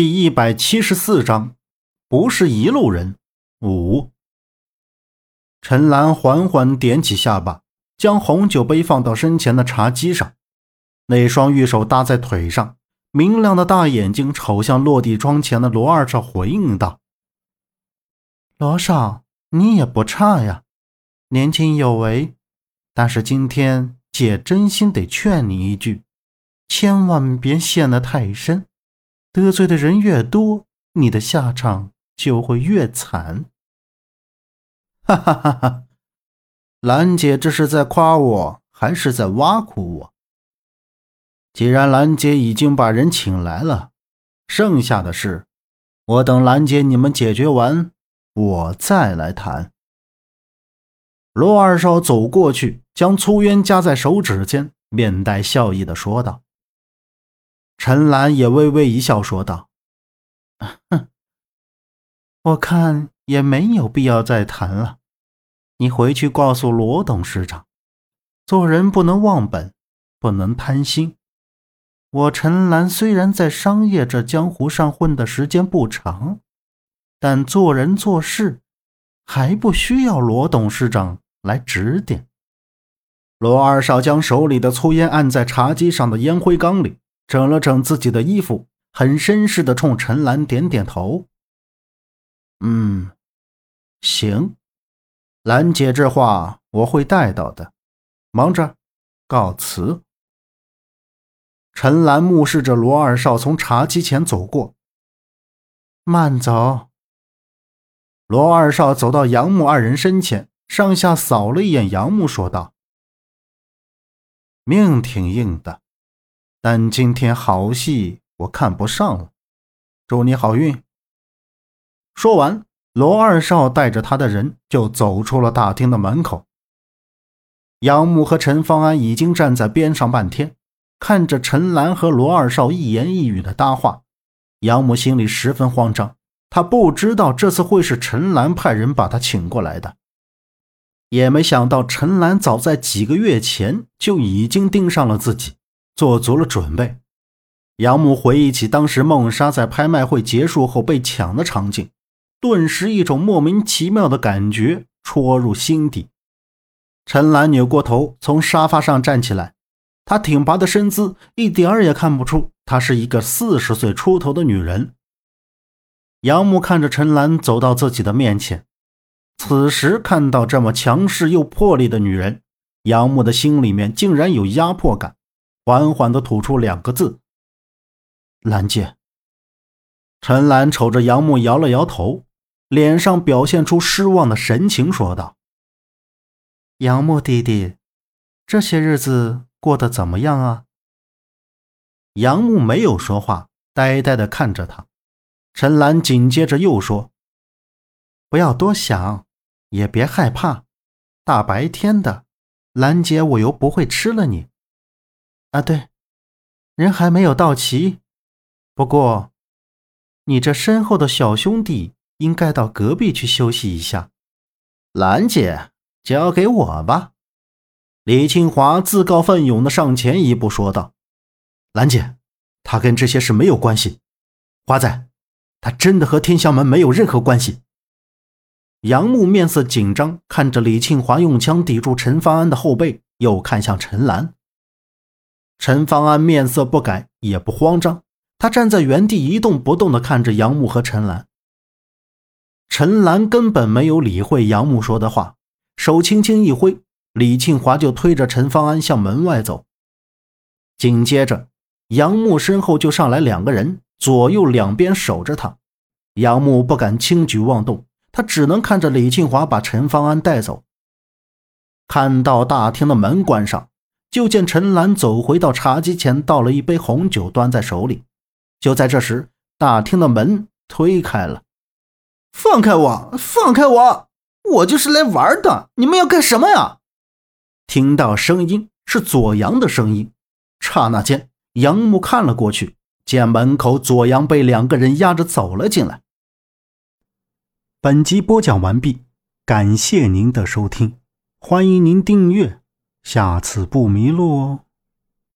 第一百七十四章，不是一路人。五。陈兰缓缓点起下巴，将红酒杯放到身前的茶几上，那双玉手搭在腿上，明亮的大眼睛瞅向落地窗前的罗二少，回应道：“罗少，你也不差呀，年轻有为。但是今天姐真心得劝你一句，千万别陷得太深。”得罪的人越多，你的下场就会越惨。哈哈哈哈！兰姐这是在夸我，还是在挖苦我？既然兰姐已经把人请来了，剩下的事，我等兰姐你们解决完，我再来谈。罗二少走过去，将粗烟夹在手指间，面带笑意的说道。陈兰也微微一笑，说道：“哼，我看也没有必要再谈了。你回去告诉罗董事长，做人不能忘本，不能贪心。我陈兰虽然在商业这江湖上混的时间不长，但做人做事还不需要罗董事长来指点。”罗二少将手里的粗烟按在茶几上的烟灰缸里。整了整自己的衣服，很绅士的冲陈兰点点头。嗯，行，兰姐这话我会带到的。忙着，告辞。陈兰目视着罗二少从茶几前走过，慢走。罗二少走到杨木二人身前，上下扫了一眼杨木，说道：“命挺硬的。”但今天好戏我看不上了，祝你好运。说完，罗二少带着他的人就走出了大厅的门口。杨木和陈方安已经站在边上半天，看着陈兰和罗二少一言一语的搭话，杨木心里十分慌张。他不知道这次会是陈兰派人把他请过来的，也没想到陈兰早在几个月前就已经盯上了自己。做足了准备，杨木回忆起当时梦莎在拍卖会结束后被抢的场景，顿时一种莫名其妙的感觉戳入心底。陈兰扭过头，从沙发上站起来，她挺拔的身姿一点儿也看不出她是一个四十岁出头的女人。杨木看着陈兰走到自己的面前，此时看到这么强势又魄力的女人，杨木的心里面竟然有压迫感。缓缓地吐出两个字：“兰姐。”陈兰瞅着杨木，摇了摇头，脸上表现出失望的神情，说道：“杨木弟弟，这些日子过得怎么样啊？”杨木没有说话，呆呆地看着他。陈兰紧接着又说：“不要多想，也别害怕，大白天的，兰姐我又不会吃了你。”啊，对，人还没有到齐。不过，你这身后的小兄弟应该到隔壁去休息一下。兰姐，交给我吧。李庆华自告奋勇的上前一步说道：“兰姐，他跟这些事没有关系。华仔，他真的和天香门没有任何关系。”杨木面色紧张，看着李庆华用枪抵住陈方安的后背，又看向陈兰。陈方安面色不改，也不慌张，他站在原地一动不动地看着杨木和陈兰。陈兰根本没有理会杨木说的话，手轻轻一挥，李庆华就推着陈方安向门外走。紧接着，杨木身后就上来两个人，左右两边守着他。杨木不敢轻举妄动，他只能看着李庆华把陈方安带走。看到大厅的门关上。就见陈兰走回到茶几前，倒了一杯红酒，端在手里。就在这时，大厅的门推开了。“放开我！放开我！我就是来玩的！你们要干什么呀？”听到声音是左阳的声音，刹那间，杨木看了过去，见门口左阳被两个人压着走了进来。本集播讲完毕，感谢您的收听，欢迎您订阅。下次不迷路哦。